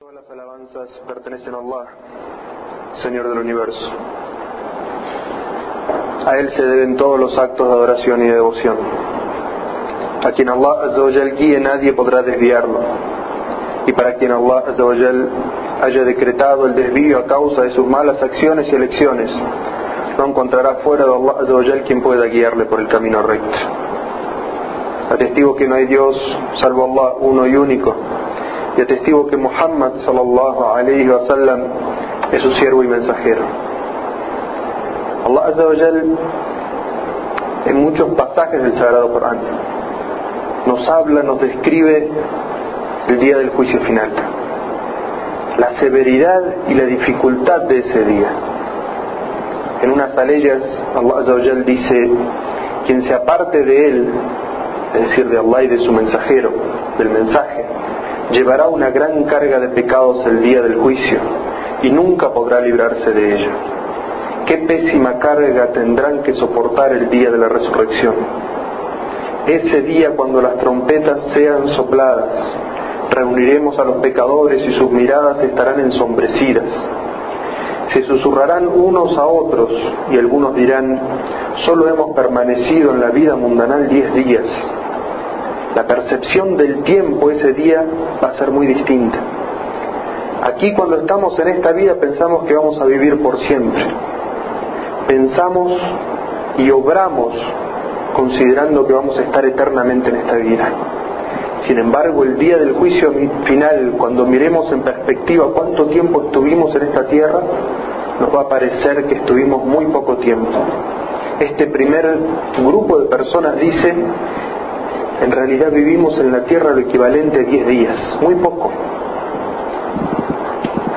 Todas las alabanzas pertenecen a Allah, Señor del universo. A Él se deben todos los actos de adoración y de devoción. A quien Allah Azzawajal guíe nadie podrá desviarlo. Y para quien Allah Azzawajal haya decretado el desvío a causa de sus malas acciones y elecciones, no encontrará fuera de Allah Azzawajal quien pueda guiarle por el camino recto. Atestigo que no hay Dios salvo Allah uno y único y atestigo que Muhammad sallallahu alayhi wa sallam es su siervo y mensajero. Allah Azza en muchos pasajes del Sagrado Corán nos habla, nos describe el día del juicio final, la severidad y la dificultad de ese día. En unas aleyas Allah Azza dice, quien se aparte de él, es decir, de Allah y de su mensajero, del mensaje, llevará una gran carga de pecados el día del juicio y nunca podrá librarse de ella. Qué pésima carga tendrán que soportar el día de la resurrección. Ese día cuando las trompetas sean sopladas, reuniremos a los pecadores y sus miradas estarán ensombrecidas. Se susurrarán unos a otros y algunos dirán, solo hemos permanecido en la vida mundanal diez días la percepción del tiempo ese día va a ser muy distinta. Aquí cuando estamos en esta vida pensamos que vamos a vivir por siempre. Pensamos y obramos considerando que vamos a estar eternamente en esta vida. Sin embargo, el día del juicio final, cuando miremos en perspectiva cuánto tiempo estuvimos en esta tierra, nos va a parecer que estuvimos muy poco tiempo. Este primer grupo de personas dice en realidad vivimos en la tierra lo equivalente a 10 días, muy poco.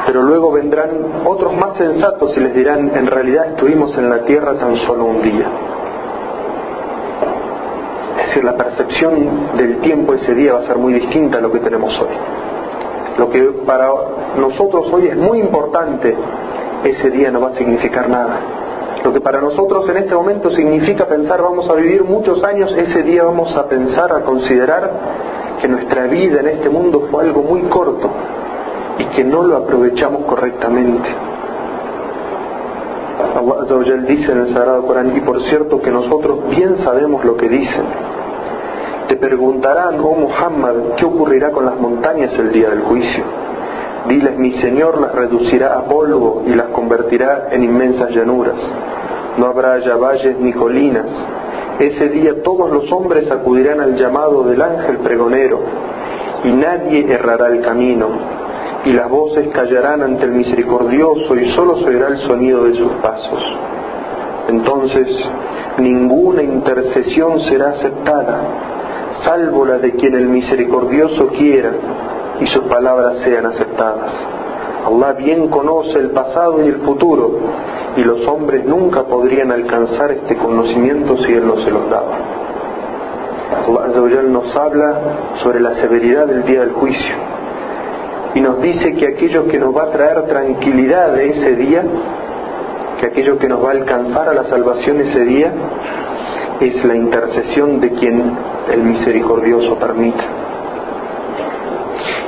Pero luego vendrán otros más sensatos y les dirán, en realidad estuvimos en la tierra tan solo un día. Es decir, la percepción del tiempo ese día va a ser muy distinta a lo que tenemos hoy. Lo que para nosotros hoy es muy importante, ese día no va a significar nada. Lo que para nosotros en este momento significa pensar vamos a vivir muchos años, ese día vamos a pensar, a considerar que nuestra vida en este mundo fue algo muy corto y que no lo aprovechamos correctamente. Allah dice en el Sagrado Corán, y por cierto que nosotros bien sabemos lo que dicen. Te preguntarán, oh Muhammad, ¿qué ocurrirá con las montañas el día del juicio? Diles, mi Señor las reducirá a polvo y las convertirá en inmensas llanuras. No habrá ya valles ni colinas. Ese día todos los hombres acudirán al llamado del ángel pregonero y nadie errará el camino. Y las voces callarán ante el misericordioso y solo se oirá el sonido de sus pasos. Entonces ninguna intercesión será aceptada, salvo la de quien el misericordioso quiera y sus palabras sean aceptadas. Allah bien conoce el pasado y el futuro y los hombres nunca podrían alcanzar este conocimiento si Él no se los daba. Allah nos habla sobre la severidad del día del juicio y nos dice que aquello que nos va a traer tranquilidad de ese día, que aquello que nos va a alcanzar a la salvación ese día, es la intercesión de quien el misericordioso permita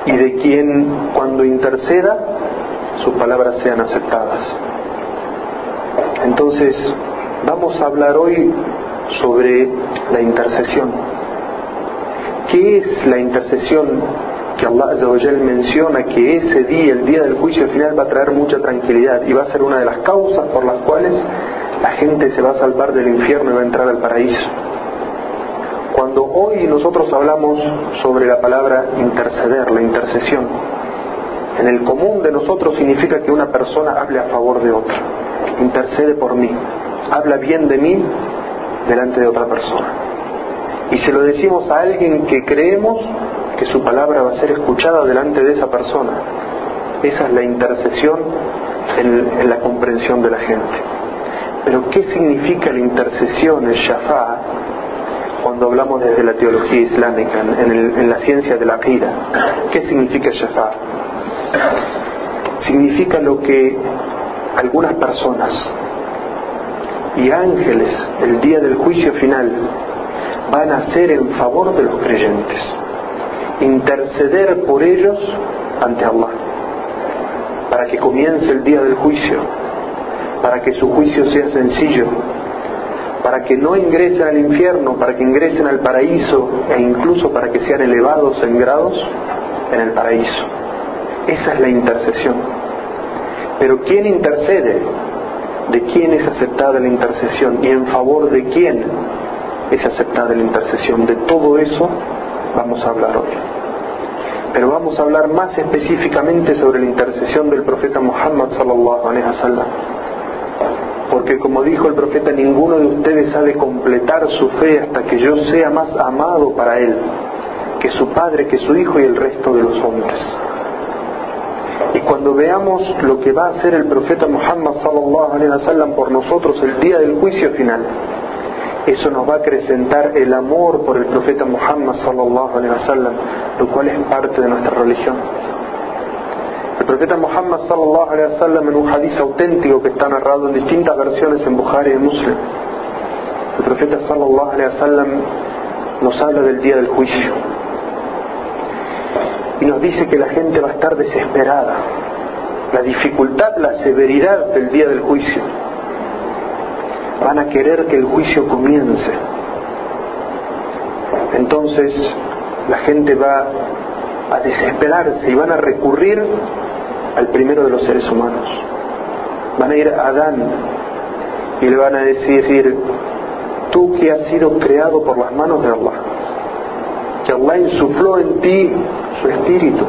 y de quien cuando interceda sus palabras sean aceptadas. Entonces, vamos a hablar hoy sobre la intercesión. ¿Qué es la intercesión que Allah menciona que ese día, el día del juicio final, va a traer mucha tranquilidad y va a ser una de las causas por las cuales la gente se va a salvar del infierno y va a entrar al paraíso? Cuando hoy nosotros hablamos sobre la palabra interceder, la intercesión, en el común de nosotros significa que una persona hable a favor de otra, intercede por mí, habla bien de mí delante de otra persona. Y se lo decimos a alguien que creemos que su palabra va a ser escuchada delante de esa persona. Esa es la intercesión en, la comprensión de la gente. Pero ¿qué significa la intercesión, el shafá, cuando hablamos desde la teología islámica, en, la ciencia de la vida. ¿Qué significa Shafa? Significa lo que algunas personas y ángeles el día del juicio final van a hacer en favor de los creyentes, interceder por ellos ante Allah. para que comience el día del juicio, para que su juicio sea sencillo, para que no ingresen al infierno, para que ingresen al paraíso e incluso para que sean elevados en grados en el paraíso. Esa es la intercesión. Pero ¿quién intercede? ¿De quién es aceptada la intercesión? ¿Y en favor de quién es aceptada la intercesión? De todo eso vamos a hablar hoy. Pero vamos a hablar más específicamente sobre la intercesión del profeta Muhammad sallallahu alaihi wasallam. Porque como dijo el profeta, ninguno de ustedes ha de completar su fe hasta que yo sea más amado para él que su padre, que su hijo y el resto de los hombres. Y cuando veamos lo que va a hacer el profeta Muhammad sallallahu alaihi wasallam por nosotros el día del juicio final, eso nos va a acrecentar el amor por el profeta Muhammad sallallahu alaihi wasallam, lo cual es parte de nuestra religión. El profeta Muhammad sallallahu alaihi wasallam en un hadiz auténtico que está narrado en distintas versiones en Bukhari y Muslim, el profeta sallallahu alaihi wasallam nos habla del día del juicio y nos dice que la gente va a estar desesperada, la dificultad, la severidad del día del juicio. Van a querer que el juicio comience. Entonces la gente va a desesperarse y van a recurrir al primero de los seres humanos. Van a ir a Adán y le van a decir, tú que has sido creado por las manos de Allah, que Allah insufló en ti su espíritu,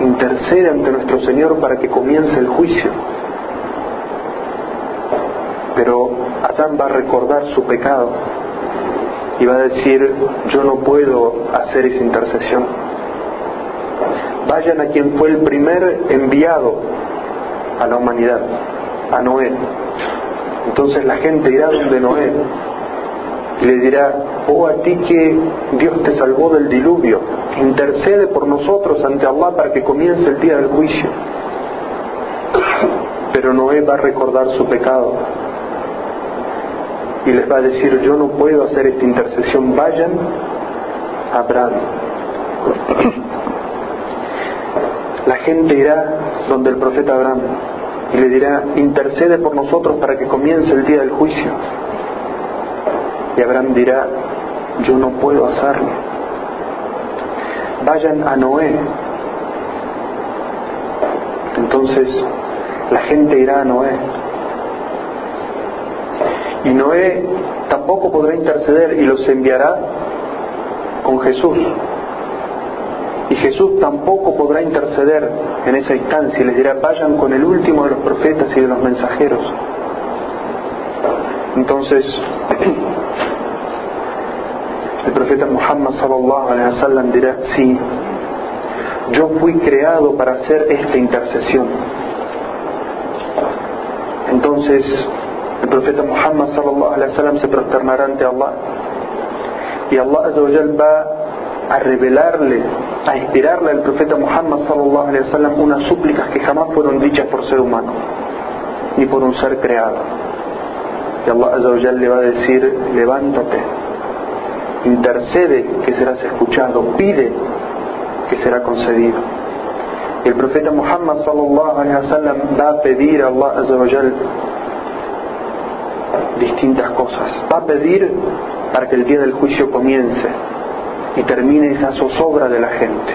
intercede ante nuestro Señor para que comience el juicio. Pero Adán va a recordar su pecado y va a decir, yo no puedo hacer esa intercesión. Vayan a quien fue el primer enviado a la humanidad, a Noé. Entonces la gente irá donde Noé y le dirá, oh a ti que Dios te salvó del diluvio, intercede por nosotros ante Allah para que comience el día del juicio. Pero Noé va a recordar su pecado y les va a decir, yo no puedo hacer esta intercesión, vayan a Abraham. La gente irá donde el profeta Abraham y le dirá, intercede por nosotros para que comience el día del juicio. Y Abraham dirá, yo no puedo hacerlo. Vayan a Noé. Entonces la gente irá a Noé. Y Noé tampoco podrá interceder y los enviará con Jesús. Y Jesús tampoco podrá interceder en esa instancia y les dirá, vayan con el último de los profetas y de los mensajeros. Entonces, el profeta Muhammad sallallahu wasallam dirá, sí, yo fui creado para hacer esta intercesión. Entonces, el profeta Muhammad sallallahu wasallam se prosternará ante Allah y Allah va a revelarle, a inspirarle al profeta Muhammad sallallahu alaihi wasallam unas súplicas que jamás fueron dichas por ser humano ni por un ser creado. Y Allah le va a decir, levántate, intercede que serás escuchado, pide que será concedido. Y el profeta Muhammad sallallahu alaihi wasallam va a pedir a Allah distintas cosas. Va a pedir para que el día del juicio comience y termine esa zozobra de la gente.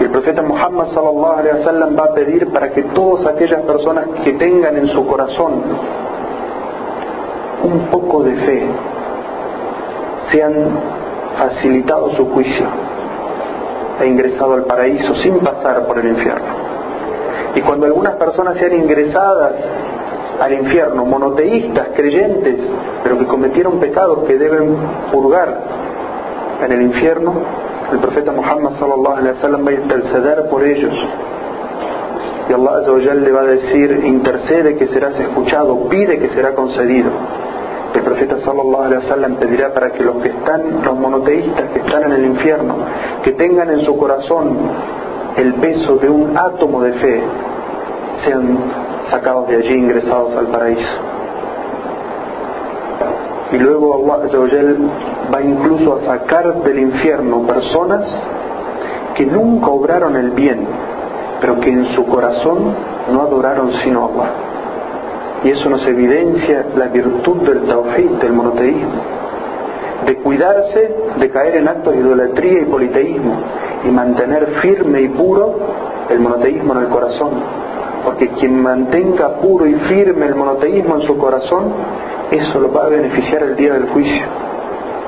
Y el profeta Muhammad sallallahu alaihi wasallam va a pedir para que todas aquellas personas que tengan en su corazón un poco de fe sean facilitado su juicio e ingresado al paraíso sin pasar por el infierno. Y cuando algunas personas sean ingresadas al infierno, monoteístas, creyentes, pero que cometieron pecados que deben purgar en el infierno, el profeta Muhammad sallallahu alaihi wasallam va a interceder por ellos. Y Allah le va a decir, intercede que serás escuchado, pide que será concedido. El profeta sallallahu alaihi wasallam pedirá para que los que están, los monoteístas que están en el infierno, que tengan en su corazón el peso de un átomo de fe, sean sacados de allí, ingresados al paraíso. Y luego Allah va incluso a sacar del infierno personas que nunca obraron el bien pero que en su corazón no adoraron sino a Allah. Y eso nos evidencia la virtud del tawhid, del monoteísmo, de cuidarse de caer en actos de idolatría y politeísmo y mantener firme y puro el monoteísmo en el corazón. Porque quien mantenga puro y firme el monoteísmo en su corazón, eso lo va a beneficiar el día del juicio.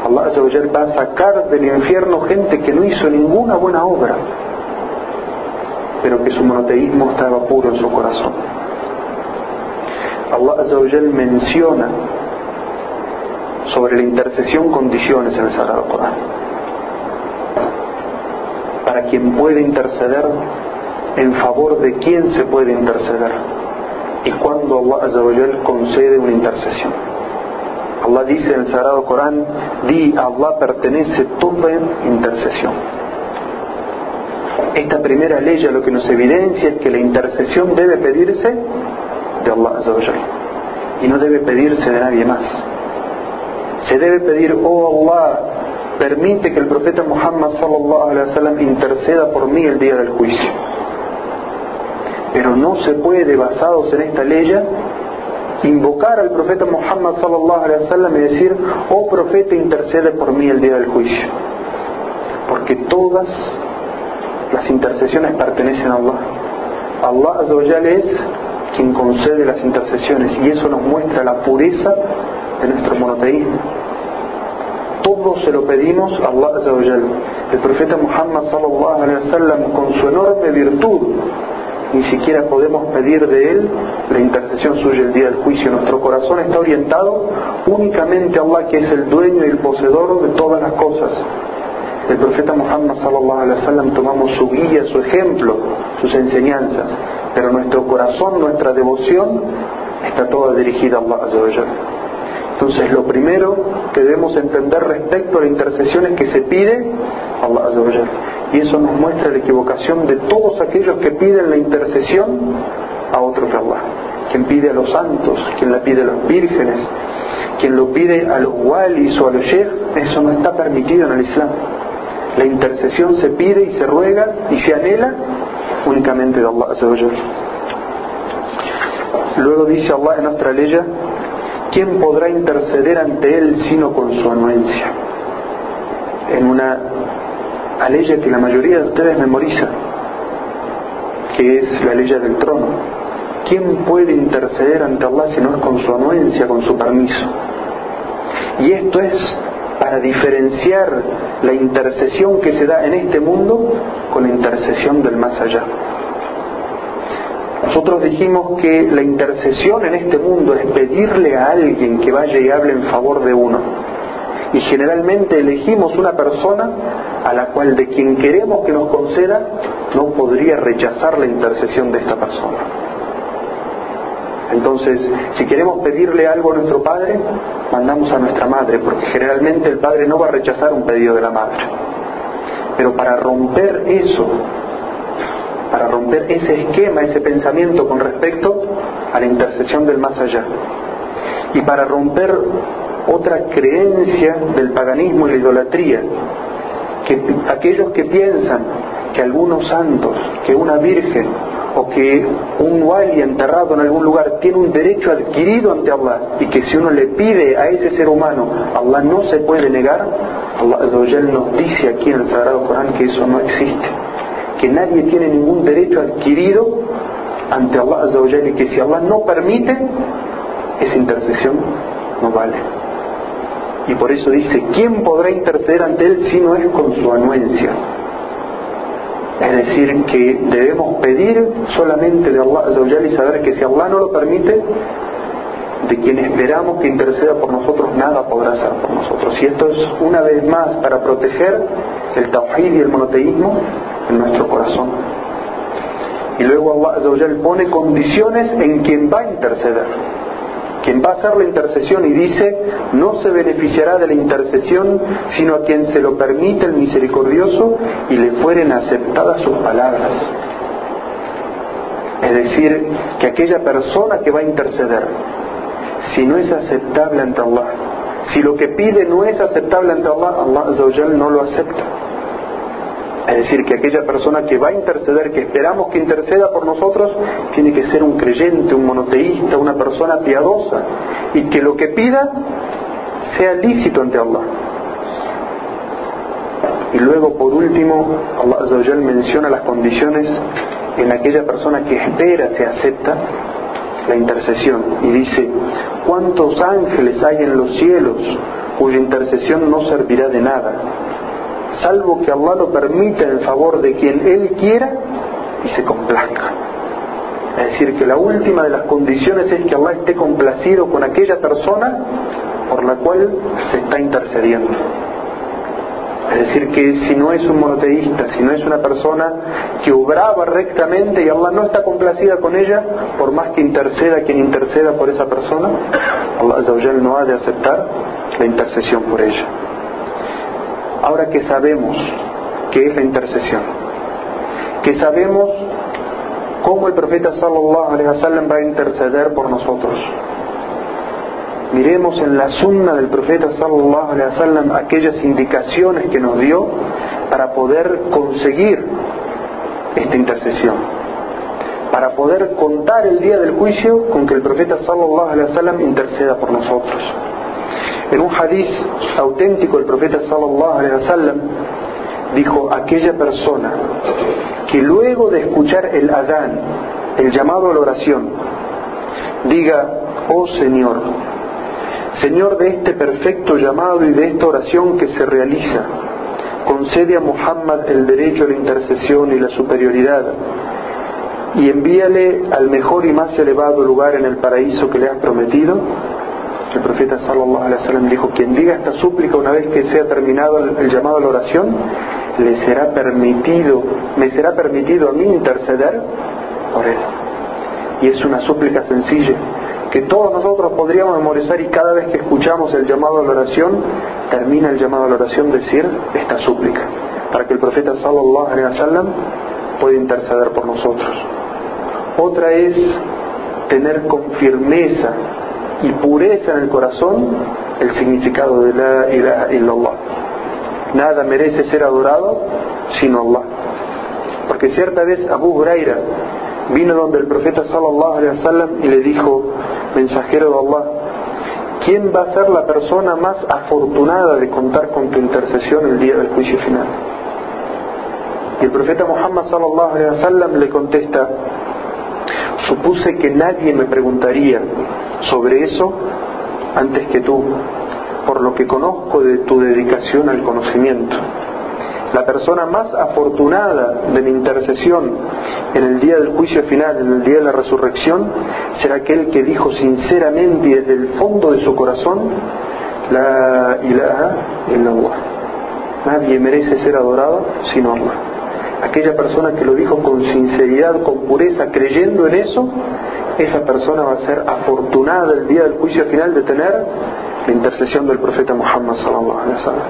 Allah va a sacar del infierno gente que no hizo ninguna buena obra, pero que su monoteísmo estaba puro en su corazón. Allah menciona sobre la intercesión condiciones en el Sagrado Corán. Para quien puede interceder, en favor de quién se puede interceder y cuando Allah concede una intercesión. Allah dice en el Sagrado Corán, di Allah pertenece toda intercesión. Esta primera ley lo que nos evidencia es que la intercesión debe pedirse de Allah y no debe pedirse de nadie más. Se debe pedir, oh Allah, permite que el profeta Muhammad sallallahu alaihi wasallam interceda por mí el día del juicio. Pero no se puede, basados en esta ley, invocar al profeta Muhammad sallallahu alaihi wasallam y decir, oh profeta, intercede por mí el día del juicio. Porque todas las intercesiones pertenecen a Allah. Allah Azawajal es quien concede las intercesiones y eso nos muestra la pureza de nuestro monoteísmo. Todo se lo pedimos a Allah Azawajal. El profeta Muhammad sallallahu alaihi wasallam con su enorme virtud ni siquiera podemos pedir de Él la intercesión suya el día del juicio. Nuestro corazón está orientado únicamente a Allah, que es el dueño y el poseedor de todas las cosas. El profeta Muhammad sallallahu alaihi wasallam tomamos su guía, su ejemplo, sus enseñanzas, pero nuestro corazón, nuestra devoción está toda dirigida a Allah. Entonces, lo primero que debemos entender respecto a la intercesión es que se pide a Allah. Y eso nos muestra la equivocación de todos aquellos que piden la intercesión a otro que Allah. Quien pide a los santos, quien la pide a los vírgenes, quien lo pide a los walis o a los sheikhs, eso no está permitido en el Islam. La intercesión se pide y se ruega y se anhela únicamente de Allah. Luego dice Allah en nuestra ley, ¿quién podrá interceder ante Él sino con su anuencia? En una ley que la mayoría de ustedes memoriza, que es la ley del trono. ¿Quién puede interceder ante Allah si no es con su anuencia, con su permiso? Y esto es para diferenciar la intercesión que se da en este mundo con la intercesión del más allá. Nosotros dijimos que la intercesión en este mundo es pedirle a alguien que vaya y hable en favor de uno. Y generalmente elegimos una persona a la cual de quien queremos que nos conceda no podría rechazar la intercesión de esta persona. Entonces, si queremos pedirle algo a nuestro padre, mandamos a nuestra madre, porque generalmente el padre no va a rechazar un pedido de la madre. Pero para romper eso, para romper ese esquema, ese pensamiento con respecto a la intercesión del más allá, y para romper otra creencia del paganismo y la idolatría, que aquellos que piensan que algunos santos, que una virgen o que un wali enterrado en algún lugar tiene un derecho adquirido ante Allah y que si uno le pide a ese ser humano, Allah no se puede negar, Allah nos dice aquí en el Sagrado Corán que eso no existe, que nadie tiene ningún derecho adquirido ante Allah y que si Allah no permite, esa intercesión no vale. Y por eso dice, ¿quién podrá interceder ante Él si no es con su anuencia? Es decir, que debemos pedir solamente de Allah y saber que si Allah no lo permite, de quien esperamos que interceda por nosotros, nada podrá hacer por nosotros. Y esto es una vez más para proteger el tawhid y el monoteísmo en nuestro corazón. Y luego Allah pone condiciones en quien va a interceder quien va a hacer la intercesión y dice, no se beneficiará de la intercesión sino a quien se lo permite el misericordioso y le fueren aceptadas sus palabras. Es decir, que aquella persona que va a interceder, si no es aceptable ante Allah, si lo que pide no es aceptable ante Allah, Allah no lo acepta. Es decir, que aquella persona que va a interceder, que esperamos que interceda por nosotros, tiene que ser un creyente, un monoteísta, una persona piadosa, y que lo que pida sea lícito ante Allah. Y luego, por último, Allah menciona las condiciones en aquella persona que espera se acepta la intercesión y dice, ¿cuántos ángeles hay en los cielos cuya intercesión no servirá de nada? Salvo que Allah lo permita en favor de quien Él quiera y se complazca. Es decir, que la última de las condiciones es que Allah esté complacido con aquella persona por la cual se está intercediendo. Es decir, que si no es un monoteísta, si no es una persona que obraba rectamente y Allah no está complacida con ella, por más que interceda quien interceda por esa persona, Allah no ha de aceptar la intercesión por ella. Ahora que sabemos qué es la intercesión, que sabemos cómo el profeta sallallahu alaihi wasallam va a interceder por nosotros. Miremos en la sunna del profeta sallallahu alaihi wasallam aquellas indicaciones que nos dio para poder conseguir esta intercesión, para poder contar el día del juicio con que el profeta sallallahu alaihi wasallam interceda por nosotros. En un hadiz auténtico el profeta sallallahu alaihi dijo aquella persona que luego de escuchar el adán, el llamado a la oración, diga, oh Señor, Señor de este perfecto llamado y de esta oración que se realiza, concede a Muhammad el derecho a la intercesión y la superioridad y envíale al mejor y más elevado lugar en el paraíso que le has prometido el profeta sallallahu alaihi wasallam dijo, quien diga esta súplica una vez que sea terminado el, llamado a la oración, le será permitido, me será permitido a mí interceder por él. Y es una súplica sencilla que todos nosotros podríamos memorizar y cada vez que escuchamos el llamado a la oración, termina el llamado a la oración decir esta súplica, para que el profeta sallallahu alaihi wasallam pueda interceder por nosotros. Otra es tener con firmeza y pureza en el corazón el significado de la ilaha illallah. Nada merece ser adorado sino Allah. Porque cierta vez Abu Huraira vino donde el profeta sallallahu alaihi wasallam y le dijo, mensajero de Allah, ¿quién va a ser la persona más afortunada de contar con tu intercesión el día del juicio final? Y el profeta Muhammad sallallahu alaihi wasallam le contesta, supuse que nadie me preguntaría sobre eso antes que tú, por lo que conozco de tu dedicación al conocimiento. La persona más afortunada de mi intercesión en el día del juicio final, en el día de la resurrección, será aquel que dijo sinceramente y desde el fondo de su corazón, la ilaha illallah. Nadie merece ser adorado sino Allah. Aquella persona que lo dijo con sinceridad, con pureza, creyendo en eso, esa persona va a ser afortunada el día del juicio final de tener la intercesión del profeta Muhammad sallallahu alaihi wasallam.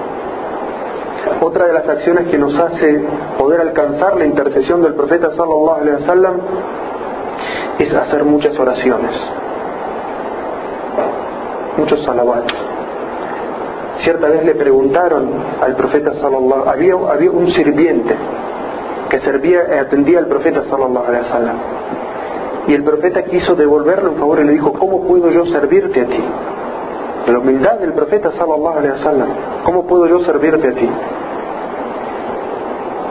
Otra de las acciones que nos hace poder alcanzar la intercesión del profeta sallallahu alaihi wasallam es hacer muchas oraciones, muchos salawats. Cierta vez le preguntaron al profeta sallallahu había había un sirviente que servía y atendía al profeta sallallahu alaihi wasallam y el profeta quiso devolverlo en favor y le dijo, ¿cómo puedo yo servirte a ti? La humildad del profeta sallallahu alaihi wasallam, ¿cómo puedo yo servirte a ti?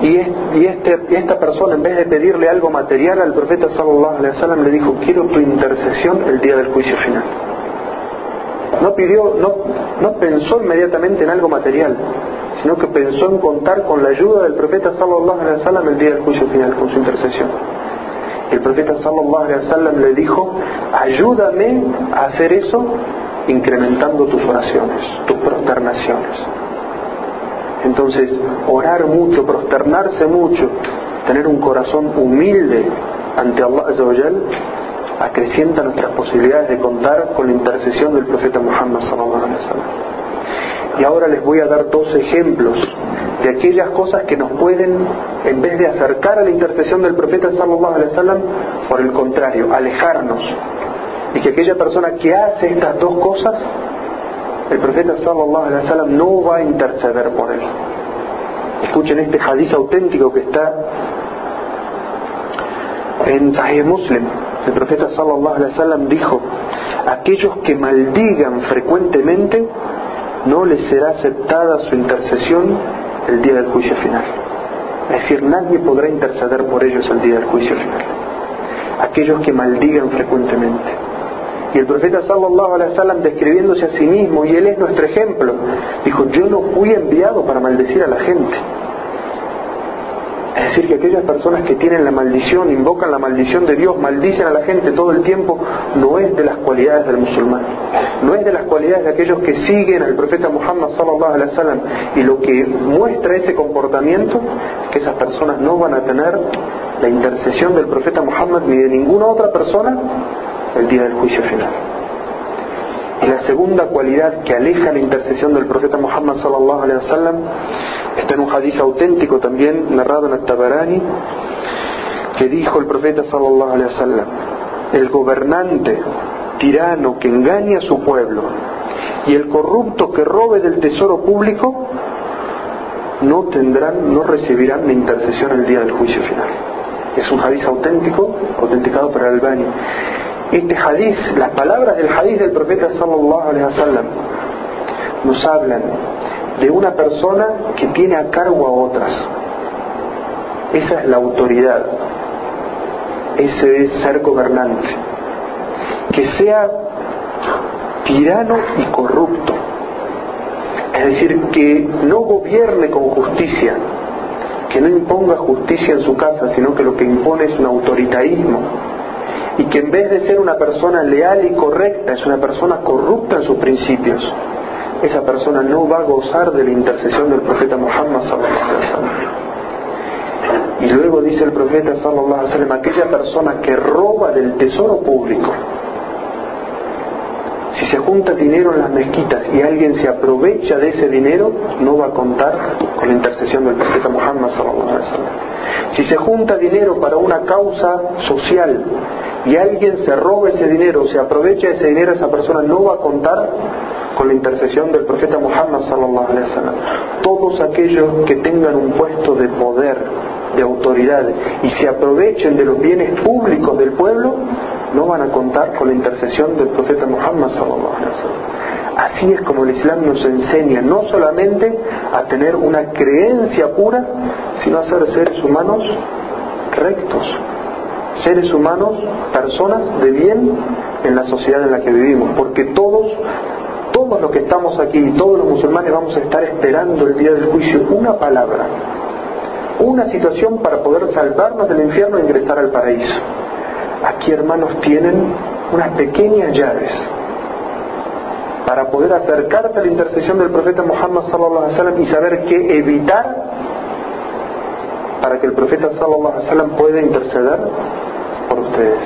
Y, este, esta persona, en vez de pedirle algo material al profeta sallallahu alaihi wasallam, le dijo, quiero tu intercesión el día del juicio final. No pidió, no, no pensó inmediatamente en algo material, sino que pensó en contar con la ayuda del profeta sallallahu alaihi wasallam el día del juicio final, con su intercesión el profeta sallallahu alaihi wasallam le dijo, ayúdame a hacer eso incrementando tus oraciones, tus prosternaciones. Entonces, orar mucho, prosternarse mucho, tener un corazón humilde ante Allah Azawajal, acrecienta nuestras posibilidades de contar con la intercesión del profeta Muhammad sallallahu alaihi wasallam. Y ahora les voy a dar dos ejemplos de aquellas cosas que nos pueden, en vez de acercar a la intercesión del profeta sallallahu alaihi wasallam, por el contrario, alejarnos. Y que aquella persona que hace estas dos cosas, el profeta sallallahu alaihi wasallam no va a interceder por él. Escuchen este hadiz auténtico que está en Sahih Muslim. El profeta sallallahu alaihi wasallam dijo, aquellos que maldigan frecuentemente no les será aceptada su intercesión el día del juicio final. Es decir, nadie podrá interceder por ellos el día del juicio final. Aquellos que maldigan frecuentemente. Y el profeta sallallahu alaihi wasallam describiéndose a sí mismo, y él es nuestro ejemplo, dijo, yo no fui enviado para maldecir a la gente. Es decir, que aquellas personas que tienen la maldición, invocan la maldición de Dios, maldicen a la gente todo el tiempo, no es de las cualidades del musulmán. No es de las cualidades de aquellos que siguen al profeta Muhammad sallallahu alaihi. Y lo que muestra ese comportamiento es que esas personas no van a tener la intercesión del profeta Muhammad ni de ninguna otra persona el día del juicio final. Y la segunda cualidad que aleja la intercesión del profeta Muhammad sallallahu alaihi wasallam está en un hadiz auténtico también narrado en el que dijo el profeta sallallahu alaihi wasallam: el gobernante tirano que engaña a su pueblo y el corrupto que robe del tesoro público no tendrán, no recibirán la intercesión el día del juicio final. Es un hadiz auténtico, autenticado por Albani este hadiz, las palabras del hadiz del profeta sallallahu alaihi wasallam nos hablan de una persona que tiene a cargo a otras. Esa es la autoridad. Ese es ser gobernante. Que sea tirano y corrupto. Es decir, que no gobierne con justicia, que no imponga justicia en su casa, sino que lo que impone es un autoritarismo y que en vez de ser una persona leal y correcta, es una persona corrupta en sus principios, esa persona no va a gozar de la intercesión del profeta Muhammad. Y luego dice el profeta sallallahu alaihi wasallam, aquella persona que roba del tesoro público, si se junta dinero en las mezquitas y alguien se aprovecha de ese dinero, no va a contar con la intercesión del profeta Muhammad. Si se junta dinero para una causa social y alguien se roba ese dinero, se aprovecha ese dinero, esa persona no va a contar con la intercesión del profeta Muhammad sallallahu alaihi wasallam. Todos aquellos que tengan un puesto de poder, de autoridad y se aprovechen de los bienes públicos del pueblo, no van a contar con la intercesión del profeta Muhammad. Así es como el Islam nos enseña no solamente a tener una creencia pura, sino a ser seres humanos rectos, seres humanos, personas de bien en la sociedad en la que vivimos, porque todos, todos los que estamos aquí, todos los musulmanes vamos a estar esperando el día del juicio una palabra, una situación para poder salvarnos del infierno e ingresar al paraíso. Aquí hermanos tienen unas pequeñas llaves para poder acercarse a la intercesión del profeta Muhammad sallallahu alaihi wasallam y saber qué evitar para que el profeta sallallahu alaihi wasallam pueda interceder por ustedes.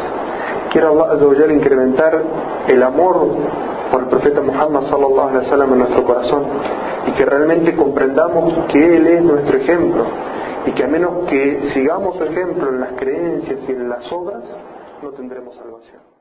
Quiero Allah incrementar el amor por el profeta Muhammad sallallahu alaihi wasallam en nuestro corazón y que realmente comprendamos que él es nuestro ejemplo y que a menos que sigamos su ejemplo en las creencias y en las obras no tendremos salvación.